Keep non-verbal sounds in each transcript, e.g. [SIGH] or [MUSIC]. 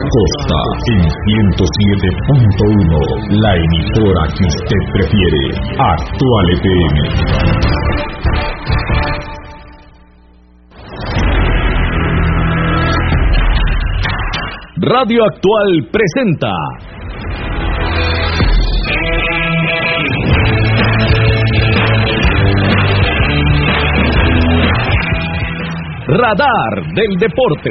Costa en 107.1, la emisora que usted prefiere, Actual FM. Radio Actual presenta Radar del Deporte,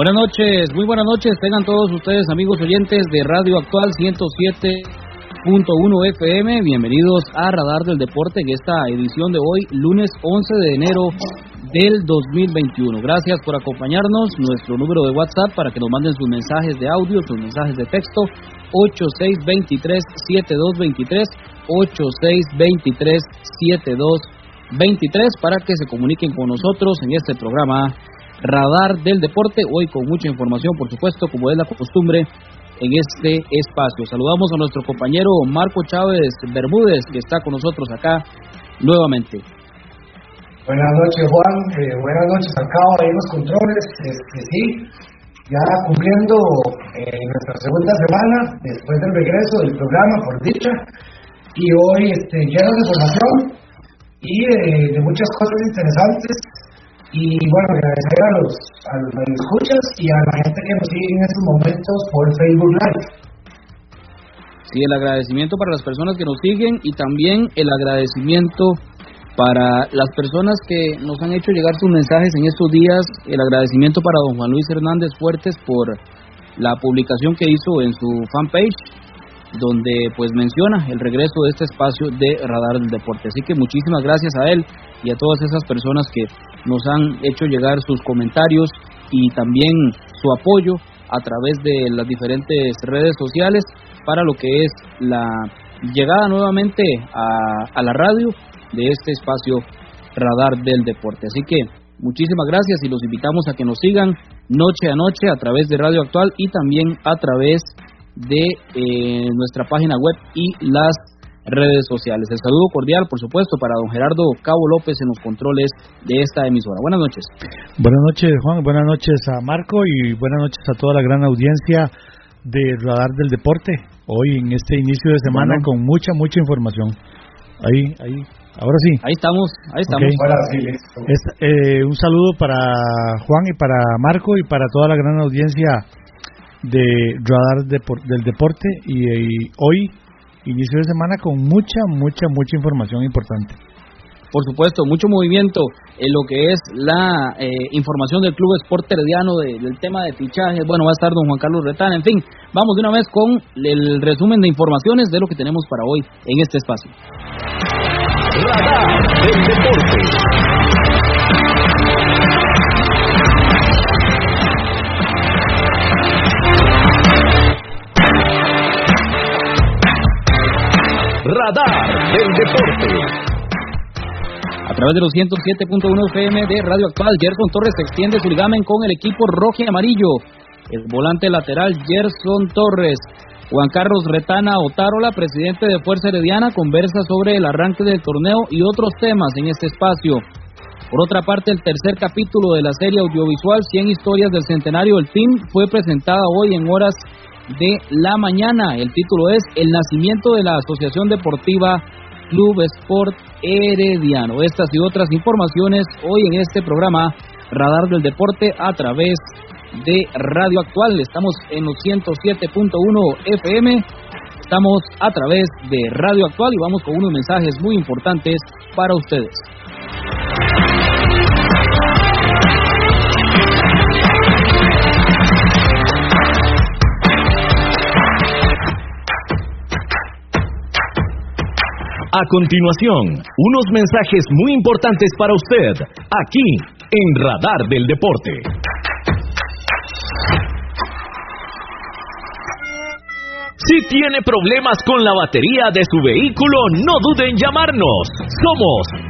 Buenas noches, muy buenas noches, tengan todos ustedes amigos oyentes de Radio Actual 107.1 FM, bienvenidos a Radar del Deporte en esta edición de hoy, lunes 11 de enero del 2021. Gracias por acompañarnos, nuestro número de WhatsApp para que nos manden sus mensajes de audio, sus mensajes de texto, 8623-7223, 8623-7223. 23 para que se comuniquen con nosotros en este programa Radar del Deporte, hoy con mucha información, por supuesto, como es la costumbre en este espacio. Saludamos a nuestro compañero Marco Chávez Bermúdez, que está con nosotros acá nuevamente. Buenas noches, Juan. Eh, buenas noches, acá ahí los controles. Este, sí, ya cumpliendo eh, nuestra segunda semana después del regreso del programa, por dicha. Y hoy, este, lleno de información y de, de muchas cosas interesantes. Y bueno, agradecer a los, a los escuchas y a la gente que nos sigue en estos momentos por Facebook Live. Sí, el agradecimiento para las personas que nos siguen y también el agradecimiento para las personas que nos han hecho llegar sus mensajes en estos días. El agradecimiento para don Juan Luis Hernández Fuertes por la publicación que hizo en su fanpage donde pues menciona el regreso de este espacio de Radar del Deporte. Así que muchísimas gracias a él y a todas esas personas que nos han hecho llegar sus comentarios y también su apoyo a través de las diferentes redes sociales para lo que es la llegada nuevamente a, la radio de este espacio Radar del Deporte. Así que muchísimas gracias y los invitamos a que nos sigan noche a noche a través de Radio Actual y también a través de eh, nuestra página web y las redes sociales. El saludo cordial, por supuesto, para don Gerardo Cabo López en los controles de esta emisora. Buenas noches. Buenas noches, Juan. Buenas noches a Marco y buenas noches a toda la gran audiencia de Radar del Deporte. Hoy en este inicio de semana Bueno. con mucha, mucha información. Ahí, ahí, ahora sí. Ahí estamos, ahí estamos. Es- eh, un saludo para Juan y para Marco y para toda la gran audiencia de Radar Depor- del Deporte y, y hoy inicio de semana con mucha, mucha, mucha información importante. Por supuesto, mucho movimiento en lo que es la eh, información del Club Sport Herediano de- del tema de fichajes. Bueno, va a estar don Juan Carlos Retán. En fin, vamos de una vez con el resumen de informaciones de lo que tenemos para hoy en este espacio. Radar del Deporte. Radar del Deporte. A través de los 107.1 FM de Radio Actual, Gerson Torres extiende su ligamen con el equipo rojo y amarillo. El volante lateral Gerson Torres. Juan Carlos Retana Otárola, presidente de Fuerza Herediana, conversa sobre el arranque del torneo y otros temas en este espacio. Por otra parte, el tercer capítulo de la serie audiovisual 100 historias del centenario del team fue presentada hoy en horas de la mañana. El título es El nacimiento de la Asociación Deportiva Club Sport Herediano. Estas y otras informaciones hoy en este programa Radar del Deporte a través de Radio Actual. Estamos en los 107.1 FM. Estamos a través de Radio Actual y vamos con unos mensajes muy importantes para ustedes. A continuación, unos mensajes muy importantes para usted, aquí en Radar del Deporte. Si tiene problemas con la batería de su vehículo, no dude en llamarnos. Somos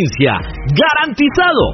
¡Garantizado!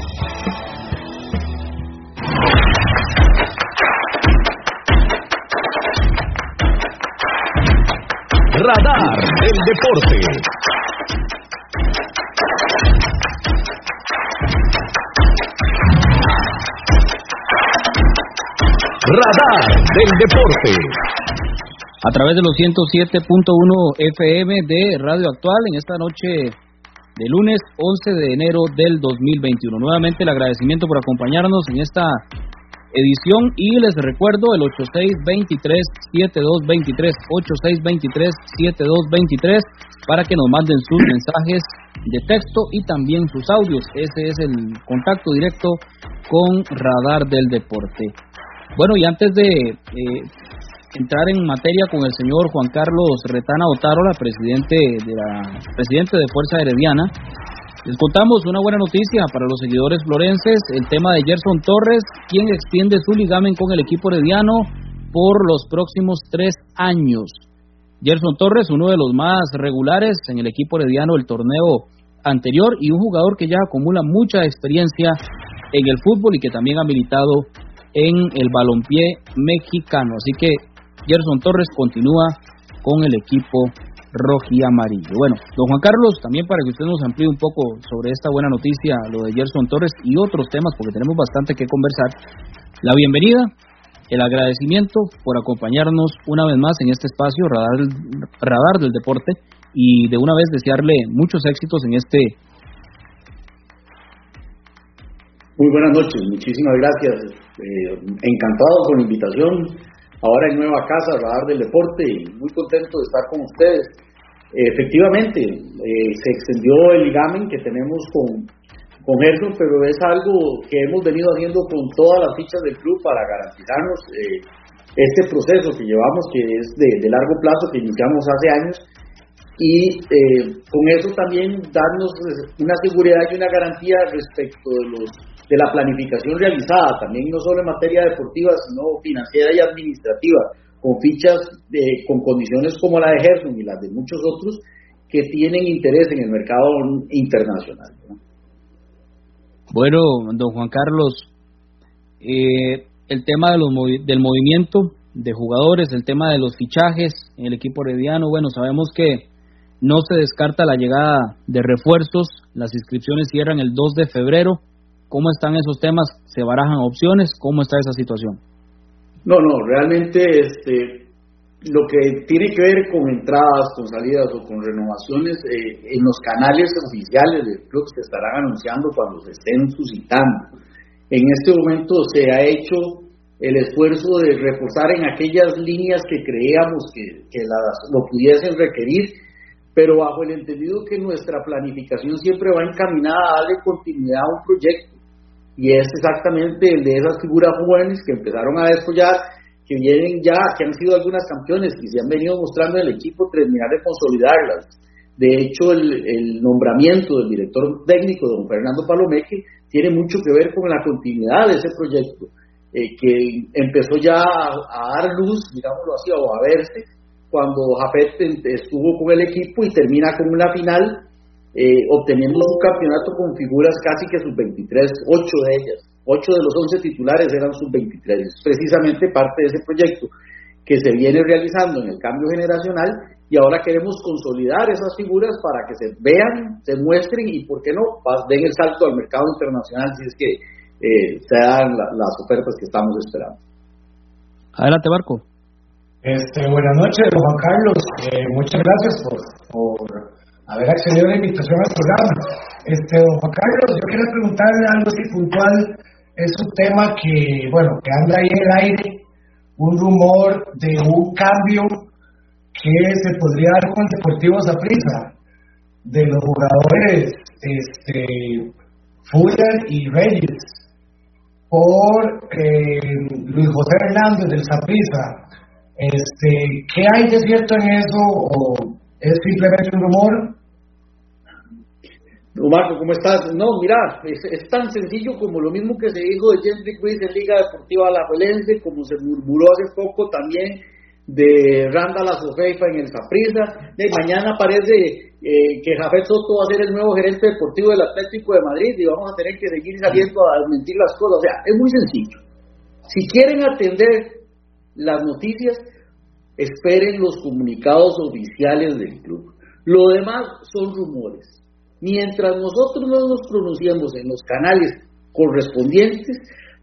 Radar del Deporte. Radar del Deporte. A través de los 107.1 FM de Radio Actual en esta noche de lunes 11 de enero del 2021. Nuevamente el agradecimiento por acompañarnos en esta edición y les recuerdo el 8623-7223, 8623-7223 para que nos manden sus mensajes de texto y también sus audios. Ese es el contacto directo con Radar del Deporte. Bueno, y antes de eh, entrar en materia con el señor Juan Carlos Retana Otárola, presidente de la presidente de Fuerza Herediana, les contamos una buena noticia para los seguidores florenses, el tema de Gerson Torres, quien extiende su ligamen con el equipo herediano por los próximos tres años. Gerson Torres, uno de los más regulares en el equipo herediano del torneo anterior y un jugador que ya acumula mucha experiencia en el fútbol y que también ha militado en el balompié mexicano. Así que Gerson Torres continúa con el equipo rojo amarillo. Bueno, don Juan Carlos, también para que usted nos amplíe un poco sobre esta buena noticia, lo de Gerson Torres y otros temas, porque tenemos bastante que conversar. La bienvenida, el agradecimiento por acompañarnos una vez más en este espacio, Radar, radar del Deporte, y de una vez desearle muchos éxitos en este. Muy buenas noches, muchísimas gracias. Eh, encantado con la invitación ahora en nueva casa, Radar del Deporte, y muy contento de estar con ustedes. efectivamente, eh, se extendió el ligamen que tenemos con, con Gerson, pero es algo que hemos venido haciendo con todas las fichas del club para garantizarnos eh, este proceso que llevamos, que es de, largo plazo, que iniciamos hace años, y eh, con eso también darnos una seguridad y una garantía respecto de los de la planificación realizada, también no solo en materia deportiva, sino financiera y administrativa, con fichas de, con condiciones como la de Gerson y las de muchos otros que tienen interés en el mercado internacional. Bueno, don Juan Carlos, eh, el tema de los del movimiento de jugadores, el tema de los fichajes en el equipo herediano, bueno, sabemos que no se descarta la llegada de refuerzos, las inscripciones cierran el 2 de febrero. ¿Cómo están esos temas? ¿Se barajan opciones? ¿Cómo está esa situación? No, no, realmente este, lo que tiene que ver con entradas, con salidas o con renovaciones eh, en los canales oficiales del club se estarán anunciando cuando se estén suscitando. En este momento se ha hecho el esfuerzo de reforzar en aquellas líneas que creíamos que, las, lo pudiesen requerir, pero bajo el entendido que nuestra planificación siempre va encaminada a darle continuidad a un proyecto. Y es exactamente el de esas figuras jóvenes que empezaron a desarrollar, que vienen ya, que han sido algunas campeones y se han venido mostrando en el equipo, terminar de consolidarlas. De hecho, el, el nombramiento del director técnico, don Fernando Palomeque, tiene mucho que ver con la continuidad de ese proyecto eh, que empezó ya a, dar luz, digámoslo así, o a verse, cuando Jafet estuvo con el equipo y termina con una final, eh, obteniendo un campeonato con figuras casi que sub-23, ocho de ellas, ocho de los once titulares eran sub-23, precisamente parte de ese proyecto que se viene realizando en el cambio generacional y ahora queremos consolidar esas figuras para que se vean, se muestren y, ¿por qué no?, den el salto al mercado internacional si es que eh, sean las ofertas que estamos esperando. Adelante, Marco. Este, buenas noches, Juan Carlos. Eh, muchas gracias por, por, haber accedido a la invitación al programa. Este, don Juan Carlos, yo quería preguntarle algo así puntual. Es un tema que, bueno, que anda ahí en el aire, un rumor de un cambio que se podría dar con el Deportivo Zaprisa, de los jugadores este, Fuller y Reyes por eh, Luis José Hernández del Zaprisa. Este, ¿Qué hay de cierto en eso o es simplemente un rumor? Marco, ¿cómo estás? No, mira, es, tan sencillo como lo mismo que se dijo de Jeffrey Ruiz en Liga Deportiva Alajuelense, como se murmuró hace poco también de Randall Azofeifa en el Zaprisa. De mañana aparece eh, que Jafet Soto va a ser el nuevo gerente deportivo del Atlético de Madrid y vamos a tener que seguir saliendo a desmentir las cosas. O sea, es muy sencillo. Si quieren atender las noticias, esperen los comunicados oficiales del club. Lo demás son rumores. Mientras nosotros no nos pronunciemos en los canales correspondientes,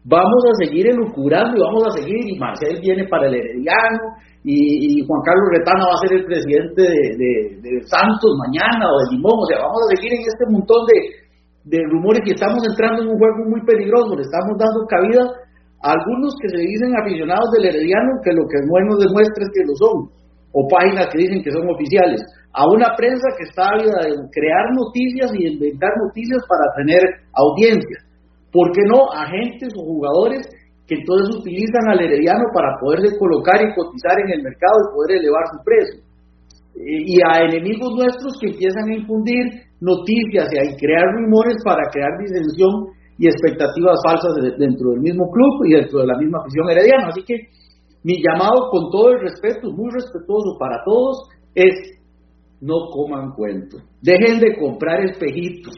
vamos a seguir elucurando y vamos a seguir, y Marcel viene para el Herediano, y, Juan Carlos Retana va a ser el presidente de, Santos mañana o de Limón, o sea, vamos a seguir en este montón de, rumores y estamos entrando en un juego muy peligroso, le estamos dando cabida a algunos que se dicen aficionados del Herediano, que lo que no nos demuestra es que lo son, o páginas que dicen que son oficiales, a una prensa que está ávida de crear noticias y inventar noticias para tener audiencia. ¿Por qué no agentes o jugadores que entonces utilizan al herediano para poderse colocar y cotizar en el mercado y poder elevar su precio. Y a enemigos nuestros que empiezan a infundir noticias y a crear rumores para crear disensión y expectativas falsas dentro del mismo club y dentro de la misma afición herediana. Así que mi llamado con todo el respeto, muy respetuoso para todos, es no coman cuento. Dejen de comprar espejitos.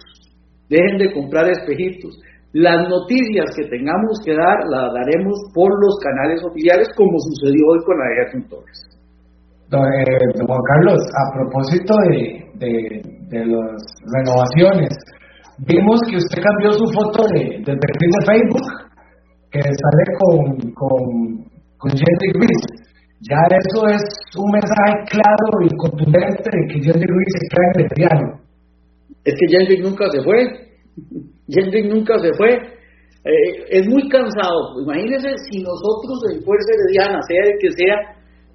Dejen de comprar espejitos. Las noticias que tengamos que dar las daremos por los canales oficiales, como sucedió hoy con la de Gerson Torres. Eh, don, Juan Carlos, a propósito de, de, las renovaciones, vimos que usted cambió su foto de, del perfil de Facebook, que sale con, con, con Jerry Ruiz. Ya eso es un mensaje claro y contundente de que Jerry Ruiz queda en el piano. Es que Jerry nunca se fue. Hendrik nunca se fue. Eh, es muy cansado. Imagínense si nosotros en Fuerza Herediana, sea el que sea,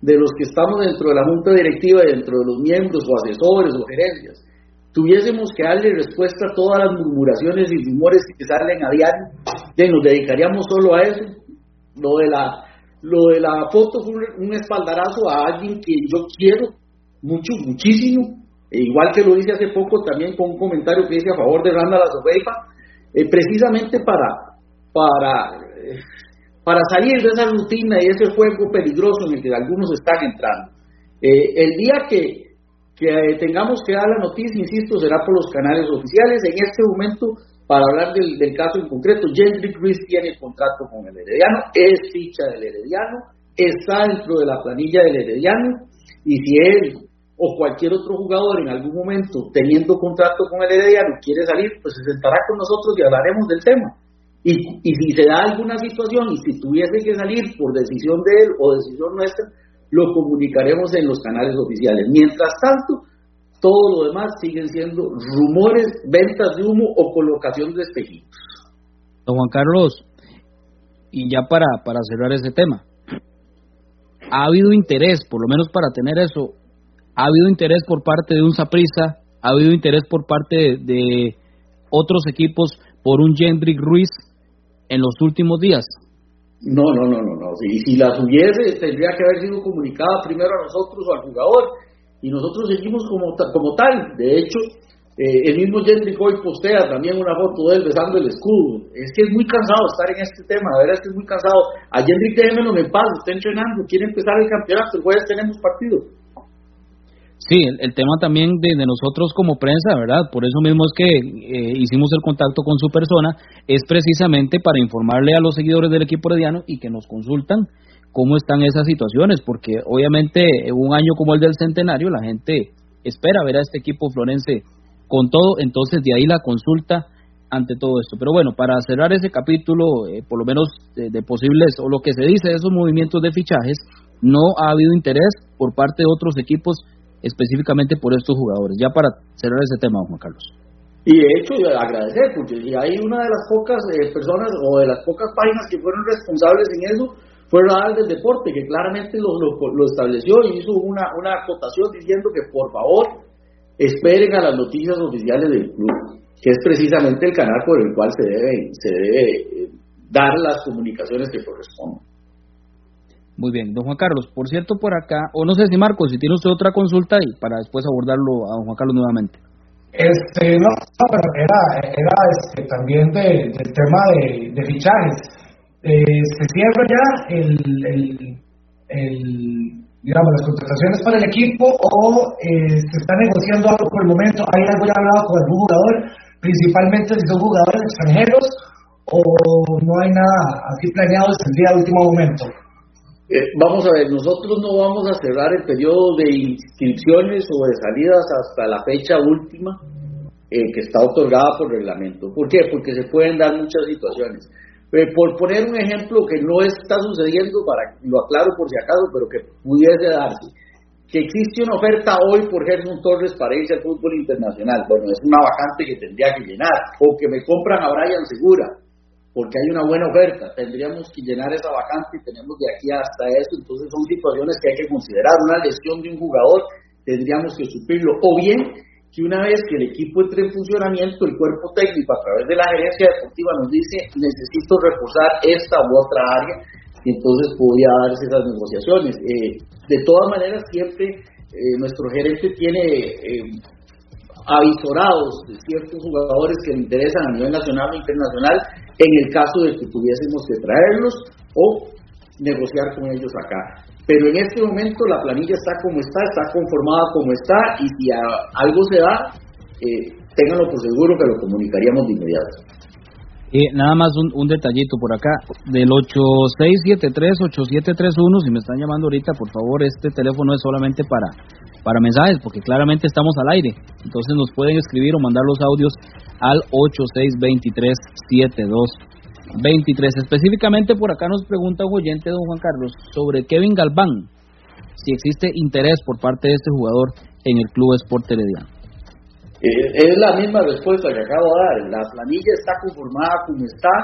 de los que estamos dentro de la junta directiva dentro de los miembros o asesores o gerencias, tuviésemos que darle respuesta a todas las murmuraciones y rumores que salen a diario, nos dedicaríamos solo a eso. Lo de la, lo de la foto fue un, espaldarazo a alguien que yo quiero mucho, muchísimo, e igual que lo hice hace poco también con un comentario que hice a favor de Randa La eh, precisamente para, para, para salir de esa rutina y ese juego peligroso en el que algunos están entrando. Eh, el día que, que tengamos que dar la noticia, insisto, será por los canales oficiales. En este momento, para hablar del, caso en concreto, Jendrick Ruiz tiene contrato con el Herediano, es ficha del Herediano, está dentro de la planilla del Herediano, y si él o cualquier otro jugador en algún momento teniendo contrato con el Herediano quiere salir, pues se sentará con nosotros y hablaremos del tema. Y, y si se da alguna situación y si tuviese que salir por decisión de él o decisión nuestra, lo comunicaremos en los canales oficiales. Mientras tanto, todo lo demás siguen siendo rumores, ventas de humo o colocación de espejitos. Don Juan Carlos, y ya para, cerrar ese tema, ha habido interés, por lo menos para tener eso, ha habido interés por parte de un Saprisa, ha habido interés por parte de, otros equipos por un Jendrick Ruiz en los últimos días. No, no, no, no, no. Si, si las hubiese, tendría que haber sido comunicada primero a nosotros o al jugador. Y nosotros seguimos como, como tal. De hecho, eh, el mismo Jendrick hoy postea también una foto de él besando el escudo. Es que es muy cansado estar en este tema, de verdad es que es muy cansado. A Jendrick déjenmelo en paz, está entrenando, quiere empezar el campeonato, el jueves tenemos partido. Sí, el, tema también de, nosotros como prensa, ¿verdad? Por eso mismo es que eh, hicimos el contacto con su persona, es precisamente para informarle a los seguidores del equipo herediano y que nos consultan cómo están esas situaciones, porque obviamente un año como el del centenario la gente espera ver a este equipo florense con todo, entonces de ahí la consulta ante todo esto. Pero bueno, para cerrar ese capítulo, eh, por lo menos de posibles, o lo que se dice de esos movimientos de fichajes, no ha habido interés por parte de otros equipos específicamente por estos jugadores. Ya para cerrar ese tema, Juan Carlos. Y de hecho, agradecer, porque hay una de las pocas eh, personas o de las pocas páginas que fueron responsables en eso, fue Radar del Deporte, que claramente lo, lo, estableció y hizo una, una acotación diciendo que por favor esperen a las noticias oficiales del club, que es precisamente el canal por el cual se debe, se debe eh, dar las comunicaciones que corresponden. Muy bien, don Juan Carlos, por cierto, por acá, o no sé si Marcos, si tiene usted otra consulta y para después abordarlo a don Juan Carlos nuevamente. Este, no, pero era, era este, también de, del tema de, de fichajes. Eh, se cierra ya el, el, el, digamos, las contrataciones para el equipo o eh, se está negociando algo por el momento. ¿Hay algo ya hablado con algún jugador? Principalmente si son jugadores extranjeros o no hay nada así planeado desde el día de último momento. Eh, vamos a ver, nosotros no vamos a cerrar el periodo de inscripciones o de salidas hasta la fecha última eh, que está otorgada por reglamento. ¿Por qué? Porque se pueden dar muchas situaciones. Eh, por poner un ejemplo que no está sucediendo, para lo aclaro por si acaso, pero que pudiese darse, que existe una oferta hoy por Gerson Torres para irse al fútbol internacional. Bueno, es una vacante que tendría que llenar, o que me compran a Brian Segura porque hay una buena oferta. Tendríamos que llenar esa vacante y tenemos de aquí hasta eso. Entonces son situaciones que hay que considerar. Una lesión de un jugador tendríamos que suplirlo. O bien que una vez que el equipo entre en funcionamiento, el cuerpo técnico a través de la gerencia deportiva nos dice necesito reforzar esta u otra área y entonces podría darse esas negociaciones. Eh, de todas maneras, siempre eh, nuestro gerente tiene eh, avisorados de ciertos jugadores que le interesan a nivel nacional e internacional en el caso de que tuviésemos que traerlos o negociar con ellos acá. Pero en este momento la planilla está como está, está conformada como está y si algo se da, eh, ténganlo por seguro que lo comunicaríamos de inmediato. Eh, nada más un, detallito por acá, del 8673-8731, si me están llamando ahorita, por favor, este teléfono es solamente para, para mensajes, porque claramente estamos al aire, entonces nos pueden escribir o mandar los audios al 86237223. Específicamente por acá nos pregunta un oyente, don Juan Carlos, sobre Kevin Galván, si existe interés por parte de este jugador en el Club Sport Herediano. Eh, es la misma respuesta que acabo de dar. La planilla está conformada como está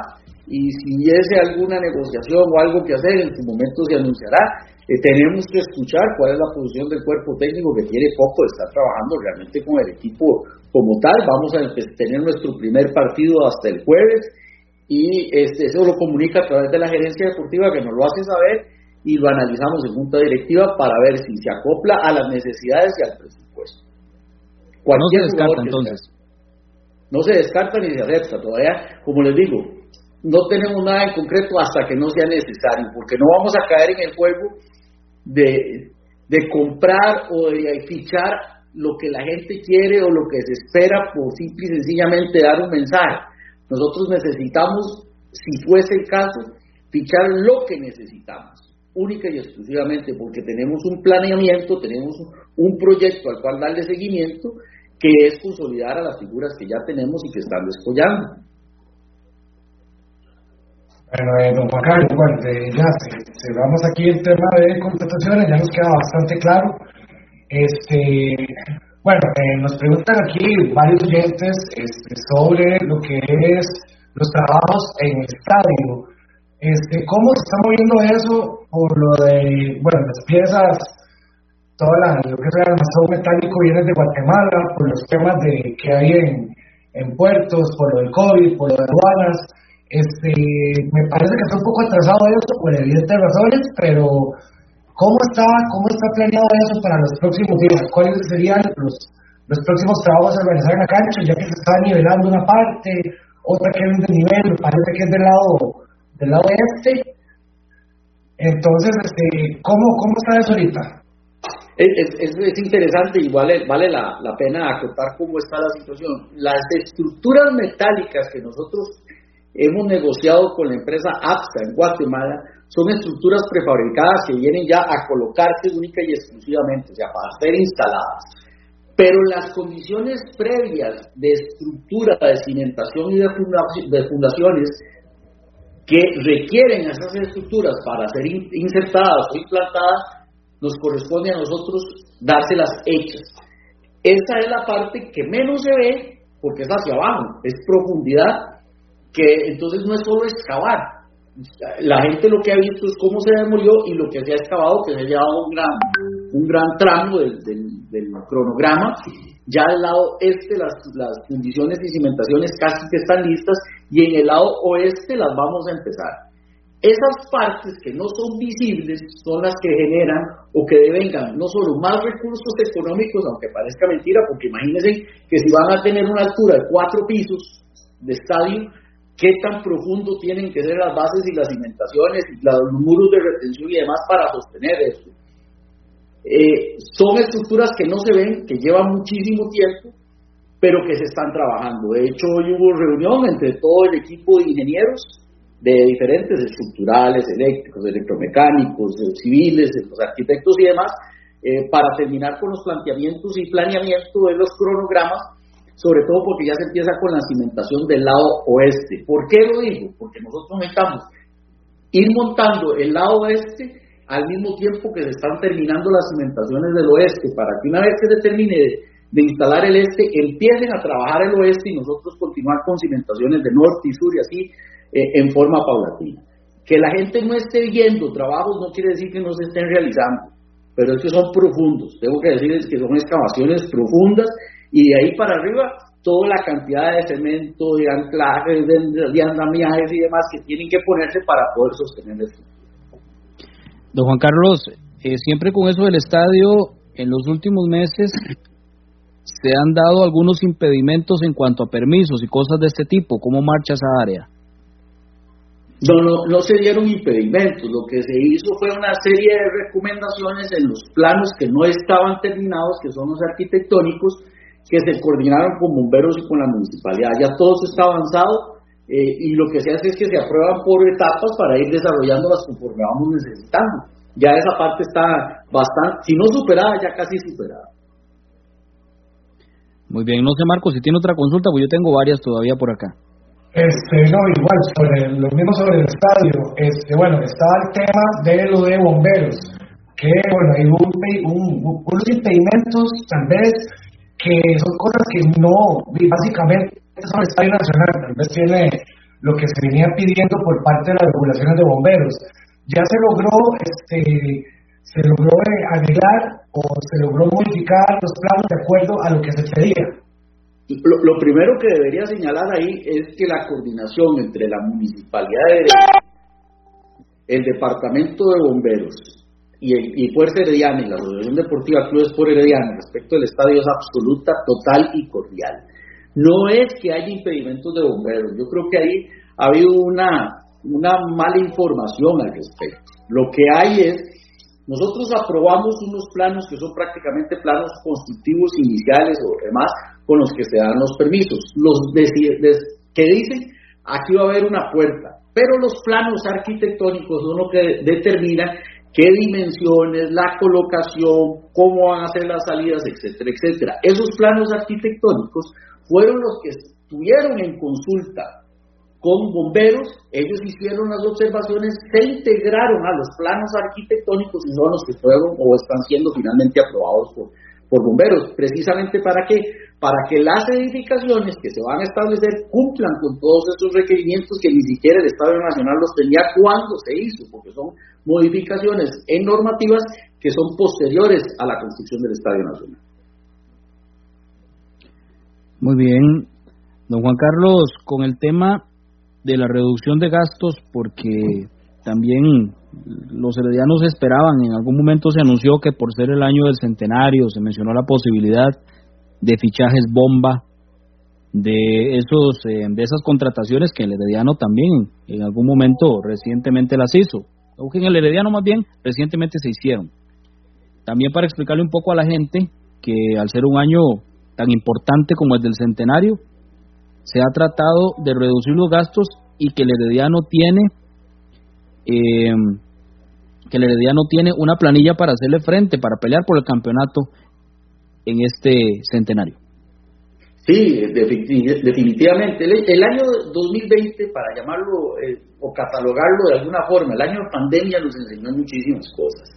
y si hubiese alguna negociación o algo que hacer, en su momento se anunciará. Eh, tenemos que escuchar cuál es la posición del cuerpo técnico que tiene poco de estar trabajando realmente con el equipo como tal. Vamos a tener nuestro primer partido hasta el jueves y este, eso lo comunica a través de la gerencia deportiva que nos lo hace saber y lo analizamos en junta directiva para ver si se acopla a las necesidades y al presupuesto. No se descarta entonces. No se descarta ni se acepta todavía, como les digo, no tenemos nada en concreto hasta que no sea necesario, porque no vamos a caer en el juego de, de comprar o de fichar lo que la gente quiere o lo que se espera por simple y sencillamente dar un mensaje. Nosotros necesitamos, si fuese el caso, fichar lo que necesitamos, única y exclusivamente porque tenemos un planeamiento, tenemos un proyecto al cual darle seguimiento, que es consolidar a las figuras que ya tenemos y que están descollando. Bueno, eh, don Juan Carlos, bueno, eh, ya cerramos aquí el tema de contrataciones, ya nos queda bastante claro. Este, bueno, eh, nos preguntan aquí varios oyentes este, sobre lo que es los trabajos en el estadio. Este, ¿Cómo se está moviendo eso por lo de, bueno, las piezas, toda la, lo que es el almacén metálico viene de Guatemala, por los temas de que hay en, en puertos, por lo del COVID, por lo de aduanas? Este, me parece que está un poco atrasado eso por evidentes razones, pero ¿cómo está, cómo está planeado eso para los próximos días? ¿Cuáles serían los, los próximos trabajos a realizar en la cancha, ya que se está nivelando una parte, otra que es de nivel, me parece que es del lado, del lado este? Entonces, este, ¿cómo, cómo está eso ahorita? Es, es, es, interesante y vale, vale la, la, pena acotar cómo está la situación. Las estructuras metálicas que nosotros hemos negociado con la empresa APSA en Guatemala, son estructuras prefabricadas que vienen ya a colocarse única y exclusivamente, o sea, para ser instaladas. Pero las condiciones previas de estructura, de cimentación y de fundaciones que requieren esas estructuras para ser insertadas o implantadas, nos corresponde a nosotros dárselas hechas. Esa es la parte que menos se ve porque es hacia abajo, es profundidad que entonces no es solo excavar. La gente lo que ha visto es cómo se demolió y lo que se ha excavado, que se ha llevado un gran, un gran tramo del, del, cronograma. Ya al lado este las, las condiciones y cimentaciones casi que están listas y en el lado oeste las vamos a empezar. Esas partes que no son visibles son las que generan o que devengan no solo más recursos económicos, aunque parezca mentira, porque imagínense que si van a tener una altura de cuatro pisos de estadio, qué tan profundo tienen que ser las bases y las cimentaciones los muros de retención y demás para sostener eso. Eh, son estructuras que no se ven, que llevan muchísimo tiempo, pero que se están trabajando. De hecho, hoy hubo reunión entre todo el equipo de ingenieros de diferentes estructurales, eléctricos, electromecánicos, civiles, los arquitectos y demás, eh, para terminar con los planteamientos y planeamiento de los cronogramas sobre todo porque ya se empieza con la cimentación del lado oeste. ¿Por qué lo digo? Porque nosotros necesitamos ir montando el lado oeste al mismo tiempo que se están terminando las cimentaciones del oeste, para que una vez que se termine de, instalar el este, empiecen a trabajar el oeste y nosotros continuar con cimentaciones de norte y sur y así eh, en forma paulatina. Que la gente no esté viendo trabajos no quiere decir que no se estén realizando, pero es que son profundos. Tengo que decirles que son excavaciones profundas y de ahí para arriba toda la cantidad de cemento, de anclajes, de, andamiajes y demás que tienen que ponerse para poder sostener esto. Don Juan Carlos, eh, siempre con eso del estadio, en los últimos meses se han dado algunos impedimentos en cuanto a permisos y cosas de este tipo. ¿Cómo marcha esa área? No, no, no se dieron impedimentos. Lo que se hizo fue una serie de recomendaciones en los planos que no estaban terminados, que son los arquitectónicos, que se coordinaron con bomberos y con la municipalidad. Ya todo eso está avanzado eh, y lo que se hace es que se aprueban por etapas para ir desarrollándolas conforme vamos necesitando. Ya esa parte está bastante, si no superada, ya casi superada. Muy bien, no sé Marco si tiene otra consulta, pues yo tengo varias todavía por acá. Este, no, igual, sobre lo mismo sobre el estadio, este, bueno, estaba el tema de lo de bomberos, que bueno, hay un, unos impedimentos tal vez que son cosas que no, básicamente son el Estadio Nacional, tal vez tiene lo que se venía pidiendo por parte de las regulaciones de bomberos. Ya se logró, este, se logró eh, arreglar o se logró modificar los planos de acuerdo a lo que se pedía. Lo, primero que debería señalar ahí es que la coordinación entre la municipalidad de el departamento de bomberos y, y Fuerza Herediana y la Asociación Deportiva Clubes por Herediana respecto del estadio es absoluta, total y cordial. No es que haya impedimentos de bomberos, yo creo que ahí ha habido una, una mala información al respecto. Lo que hay es, nosotros aprobamos unos planos que son prácticamente planos constructivos iniciales o demás con los que se dan los permisos. Los que dicen, aquí va a haber una puerta, pero los planos arquitectónicos son los que determinan qué dimensiones, la colocación, cómo van a ser las salidas, etcétera, etcétera. Esos planos arquitectónicos fueron los que estuvieron en consulta con bomberos, ellos hicieron las observaciones, se integraron a los planos arquitectónicos y son los que fueron o están siendo finalmente aprobados por, por bomberos, precisamente para que para que las edificaciones que se van a establecer cumplan con todos esos requerimientos que ni siquiera el Estado Nacional los tenía cuando se hizo, porque son modificaciones en normativas que son posteriores a la construcción del Estadio Nacional. Muy bien, don Juan Carlos, con el tema de la reducción de gastos, porque también los heredianos esperaban, en algún momento se anunció que por ser el año del centenario se mencionó la posibilidad de fichajes bomba, de esos eh, de esas contrataciones que el herediano también en algún momento recientemente las hizo, aunque en el herediano más bien recientemente se hicieron. También para explicarle un poco a la gente que al ser un año tan importante como el del centenario, se ha tratado de reducir los gastos y que el herediano tiene eh, que el Herediano tiene una planilla para hacerle frente, para pelear por el campeonato en este centenario. Sí, definitivamente. El, año 2020, para llamarlo eh, o catalogarlo de alguna forma, el año de pandemia nos enseñó muchísimas cosas.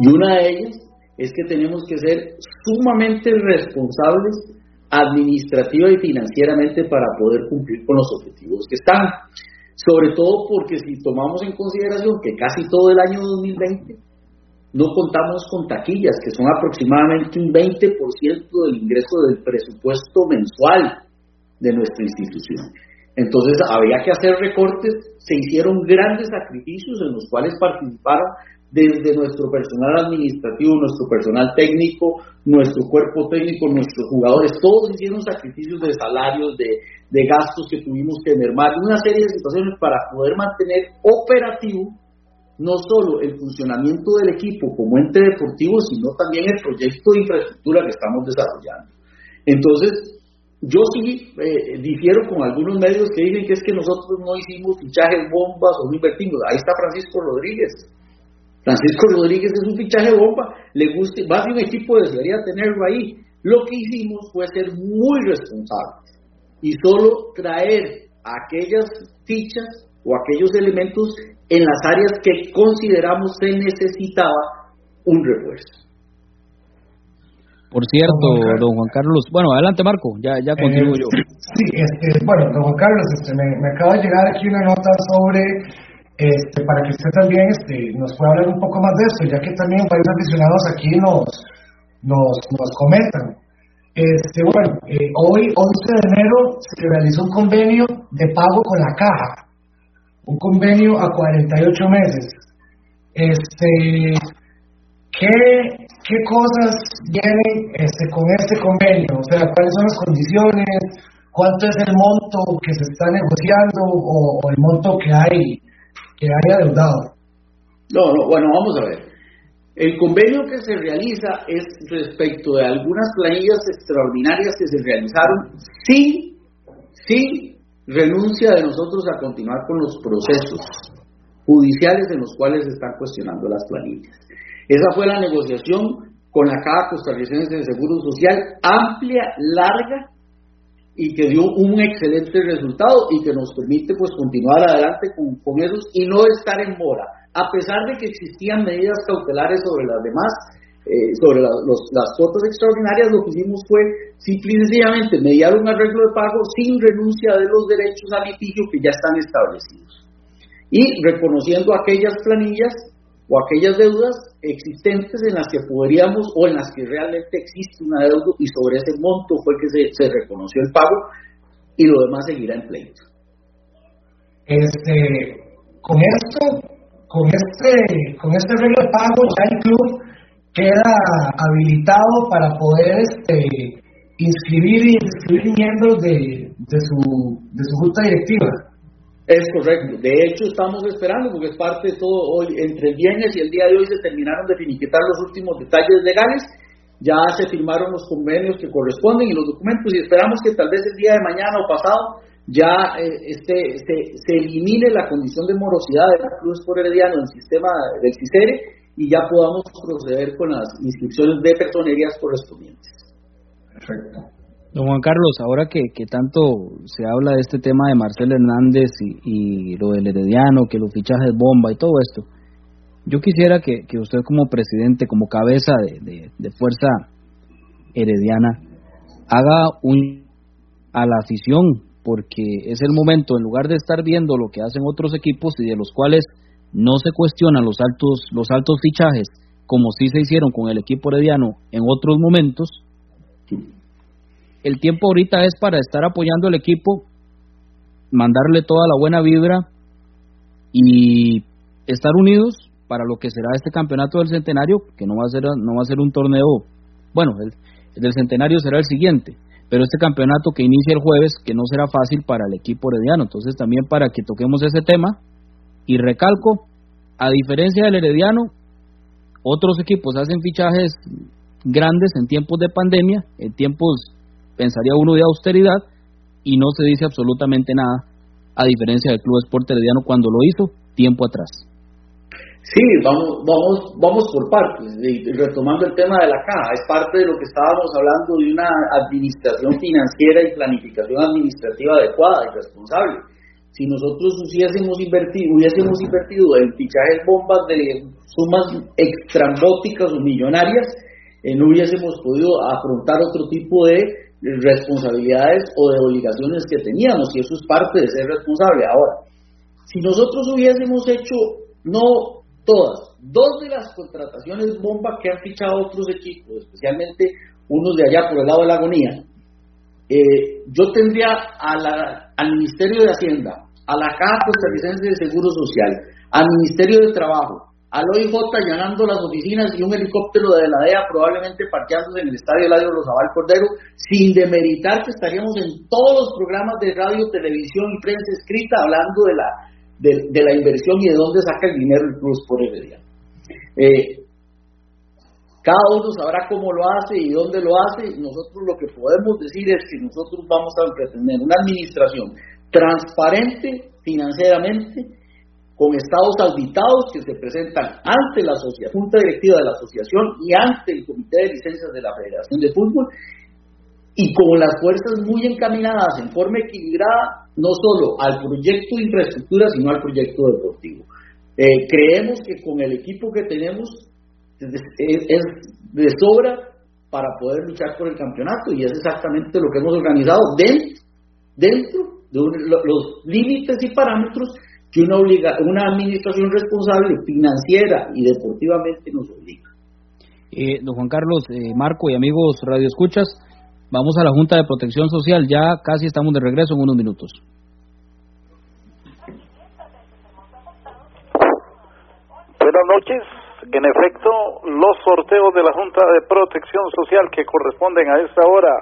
Y una de ellas es que tenemos que ser sumamente responsables administrativa y financieramente para poder cumplir con los objetivos que están sobre todo porque si tomamos en consideración que casi todo el año 2020 no contamos con taquillas, que son aproximadamente un 20% del ingreso del presupuesto mensual de nuestra institución. Entonces había que hacer recortes, se hicieron grandes sacrificios en los cuales participaron desde nuestro personal administrativo, nuestro personal técnico, nuestro cuerpo técnico, nuestros jugadores, todos hicieron sacrificios de salarios, de, gastos que tuvimos que mermar, una serie de situaciones para poder mantener operativo no solo el funcionamiento del equipo como ente deportivo, sino también el proyecto de infraestructura que estamos desarrollando. Entonces, yo sí eh, difiero con algunos medios que dicen que es que nosotros no hicimos fichajes bombas o no invertimos. Ahí está Francisco Rodríguez, Francisco Rodríguez es un fichaje bomba, le guste, más de un equipo debería tenerlo ahí. Lo que hicimos fue ser muy responsables y solo traer aquellas fichas o aquellos elementos en las áreas que consideramos se necesitaba un refuerzo. Por cierto, don Juan Carlos, bueno, adelante Marco, ya, ya continúo yo. Sí, este, bueno, don Juan Carlos, este, me, me acaba de llegar aquí una nota sobre este, para que usted también este, nos pueda hablar un poco más de esto, ya que también varios aficionados aquí nos, nos, nos comentan. Este, bueno, eh, hoy, 11 de enero, se realizó un convenio de pago con la caja, un convenio a 48 meses. Este, ¿qué, qué cosas vienen este, con este convenio? O sea, ¿cuáles son las condiciones? ¿Cuánto es el monto que se está negociando o, o el monto que hay que haya deudado. No, no, bueno, vamos a ver. El convenio que se realiza es respecto de algunas planillas extraordinarias que se realizaron sin, sin renuncia de nosotros a continuar con los procesos judiciales en los cuales se están cuestionando las planillas. Esa fue la negociación con la Caja Costarricense de Seguro Social, amplia, larga, y que dio un excelente resultado y que nos permite pues continuar adelante con, con esos y no estar en mora, a pesar de que existían medidas cautelares sobre las demás, eh, sobre las cuotas extraordinarias, lo que hicimos fue simple y sencillamente mediar un arreglo de pago sin renuncia de los derechos a litigio que ya están establecidos. Y reconociendo aquellas planillas o aquellas deudas existentes en las que podríamos o en las que realmente existe una deuda y sobre ese monto fue que se, reconoció el pago y lo demás seguirá en pleito. Este, con esto, con este, con este arreglo de pago ya el club queda habilitado para poder este, inscribir y inscribir miembros de, su, de su junta directiva. Es correcto. De hecho, estamos esperando, porque es parte de todo hoy, entre el viernes y el día de hoy se terminaron de finiquitar los últimos detalles legales, ya se firmaron los convenios que corresponden y los documentos y esperamos que tal vez el día de mañana o pasado ya eh, este, se, elimine la condición de morosidad de la Cruz por Herediano en el sistema del CICERE y ya podamos proceder con las inscripciones de personerías correspondientes. Perfecto. Don Juan Carlos, ahora que, tanto se habla de este tema de Marcelo Hernández y, lo del Herediano, que los fichajes bomba y todo esto, yo quisiera que, usted como presidente, como cabeza de, de, fuerza herediana, haga un a la afición, porque es el momento, en lugar de estar viendo lo que hacen otros equipos y de los cuales no se cuestionan los altos, los altos fichajes, como sí se hicieron con el equipo herediano en otros momentos, el tiempo ahorita es para estar apoyando al equipo, mandarle toda la buena vibra y estar unidos para lo que será este campeonato del centenario, que no va a ser no va a ser un torneo, bueno, el, del centenario será el siguiente, pero este campeonato que inicia el jueves, que no será fácil para el equipo herediano, entonces también para que toquemos ese tema y recalco, a diferencia del herediano, otros equipos hacen fichajes grandes en tiempos de pandemia, en tiempos pensaría uno de austeridad y no se dice absolutamente nada, a diferencia del Club Esporte Herediano cuando lo hizo tiempo atrás. Sí, vamos, vamos, vamos por partes, retomando el tema de la caja, es parte de lo que estábamos hablando de una administración financiera y planificación administrativa adecuada y responsable. Si nosotros hubiésemos invertido, hubiésemos invertido en fichajes bombas de sumas extrambóticas o millonarias, eh, no hubiésemos podido afrontar otro tipo de responsabilidades o de obligaciones que teníamos y eso es parte de ser responsable. Ahora, si nosotros hubiésemos hecho, no todas, dos de las contrataciones bomba que han fichado otros equipos, especialmente unos de allá por el lado de la agonía, eh, yo tendría a al Ministerio de Hacienda, a la Caja Costarricense de Seguro Social, al Ministerio de Trabajo, al OIJ llenando las oficinas y un helicóptero de la DEA probablemente parqueándose en el estadio Eladio Rosabal Cordero, sin demeritar que estaríamos en todos los programas de radio, televisión y prensa escrita hablando de la, de, la inversión y de dónde saca el dinero el Cruz por Herediano. Eh, cada uno sabrá cómo lo hace y dónde lo hace. Nosotros lo que podemos decir es que nosotros vamos a pretender una administración transparente financieramente, con estados auditados que se presentan ante la Junta Directiva de la Asociación y ante el Comité de Licencias de la Federación de Fútbol y con las fuerzas muy encaminadas en forma equilibrada, no solo al proyecto de infraestructura, sino al proyecto deportivo. Eh, creemos que con el equipo que tenemos es, de sobra para poder luchar por el campeonato y es exactamente lo que hemos organizado dentro, dentro de los límites y parámetros que una, obliga, una administración responsable financiera y deportivamente nos obliga. Eh, don Juan Carlos, eh, Marco y amigos Radio Escuchas, vamos a la Junta de Protección Social, ya casi estamos de regreso en unos minutos. Buenas noches. En efecto, los sorteos de la Junta de Protección Social que corresponden a esta hora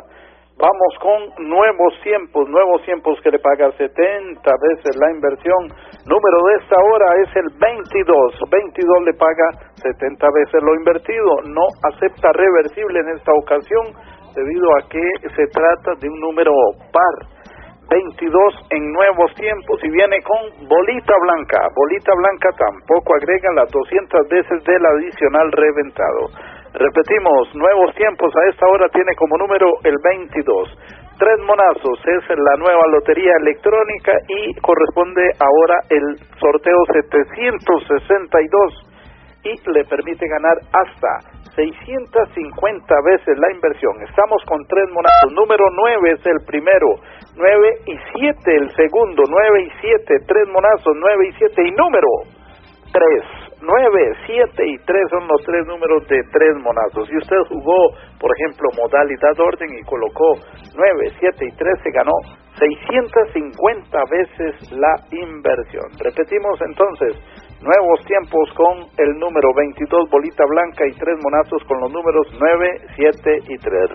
Vamos con nuevos tiempos, nuevos tiempos que le paga 70 veces la inversión. Número de esta hora es el 22. 22 le paga 70 veces lo invertido. No acepta reversible en esta ocasión debido a que se trata de un número par. 22 en nuevos tiempos y viene con bolita blanca. Bolita blanca tampoco agrega las 200 veces del adicional reventado. Repetimos, nuevos tiempos a esta hora tiene como número el 22. Tres monazos es la nueva lotería electrónica y corresponde ahora el sorteo 762 y le permite ganar hasta 650 veces la inversión. Estamos con tres monazos. Número 9 es el primero, 9 y 7 el segundo, 9 y 7, tres monazos, 9 y 7 y número 3. 9, 7 y 3 son los tres números de tres monazos. Si usted jugó, por ejemplo, modalidad orden y colocó 9, 7 y 3, se ganó 650 veces la inversión. Repetimos entonces, Nuevos tiempos con el número 22 bolita blanca y tres monazos con los números 9, 7 y 3.